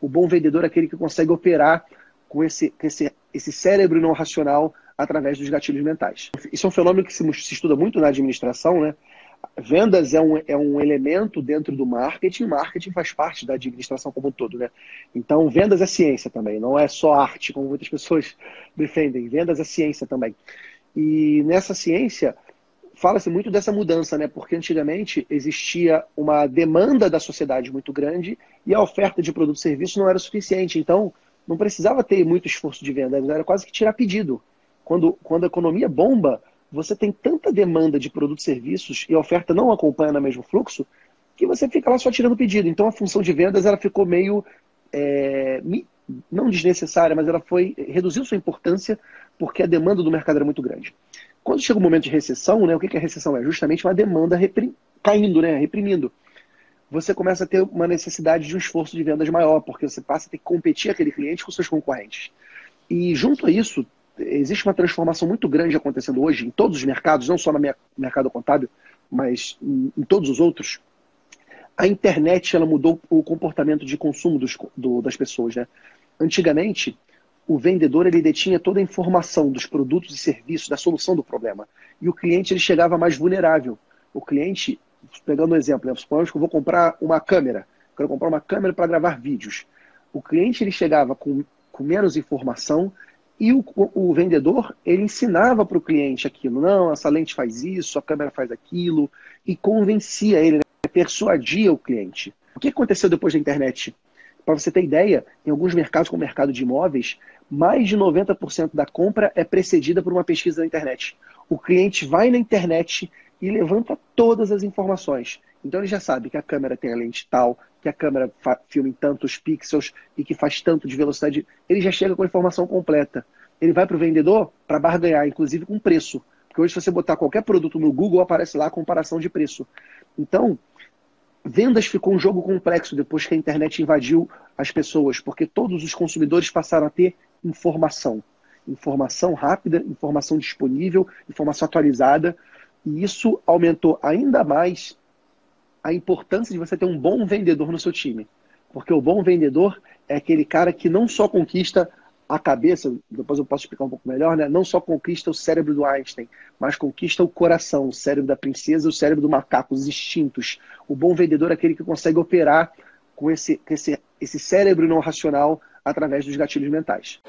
O bom vendedor é aquele que consegue operar com esse, esse, esse cérebro não racional através dos gatilhos mentais. Isso é um fenômeno que se, se estuda muito na administração, né? Vendas é um, é um elemento dentro do marketing, marketing faz parte da administração como um todo, né? Então, vendas é ciência também, não é só arte, como muitas pessoas defendem. Vendas é ciência também. E nessa ciência, fala-se muito dessa mudança, né? Porque antigamente existia uma demanda da sociedade muito grande e a oferta de produto e serviço não era suficiente. Então, não precisava ter muito esforço de venda, era quase que tirar pedido. Quando, quando a economia bomba, você tem tanta demanda de produtos e serviços e a oferta não acompanha no mesmo fluxo, que você fica lá só tirando pedido. Então a função de vendas ela ficou meio é, não desnecessária, mas ela foi reduziu sua importância porque a demanda do mercado era muito grande. Quando chega o um momento de recessão, né, o que, que a recessão é? Justamente uma demanda caindo, né, reprimindo. Você começa a ter uma necessidade de um esforço de vendas maior, porque você passa a ter que competir aquele cliente com seus concorrentes. E junto a isso, existe uma transformação muito grande acontecendo hoje em todos os mercados, não só no mercado contábil, mas em todos os outros. A internet ela mudou o comportamento de consumo dos, do, das pessoas. Né? Antigamente, o vendedor ele detinha toda a informação dos produtos e serviços, da solução do problema. E o cliente ele chegava mais vulnerável. O cliente, pegando um exemplo, né? supongamos que eu vou comprar uma câmera, quero comprar uma câmera para gravar vídeos. O cliente ele chegava com, com menos informação e o, o, vendedor, ele ensinava para o cliente aquilo. Não, essa lente faz isso, a câmera faz aquilo. E convencia ele, né? persuadia o cliente. O que aconteceu depois da internet? Para você ter ideia, em alguns mercados, como o mercado de imóveis, mais de 90% da compra é precedida por uma pesquisa na internet. O cliente vai na internet e levanta todas as informações. Então ele já sabe que a câmera tem a lente tal, que a câmera filma em tantos pixels e que faz tanto de velocidade. Ele já chega com a informação completa. Ele vai para o vendedor para barganhar, inclusive com preço. Porque hoje, se você botar qualquer produto no Google, aparece lá a comparação de preço. Então, vendas ficou um jogo complexo depois que a internet invadiu as pessoas, porque todos os consumidores passaram a ter informação. Informação rápida, informação disponível, informação atualizada. E isso aumentou ainda mais a importância de você ter um bom vendedor no seu time. Porque o bom vendedor é aquele cara que não só conquista a cabeça, depois eu posso explicar um pouco melhor, né? não só conquista o cérebro do Einstein, mas conquista o coração, o cérebro da princesa, o cérebro do macaco, os instintos. O bom vendedor é aquele que consegue operar com esse, esse, esse cérebro não racional através dos gatilhos mentais.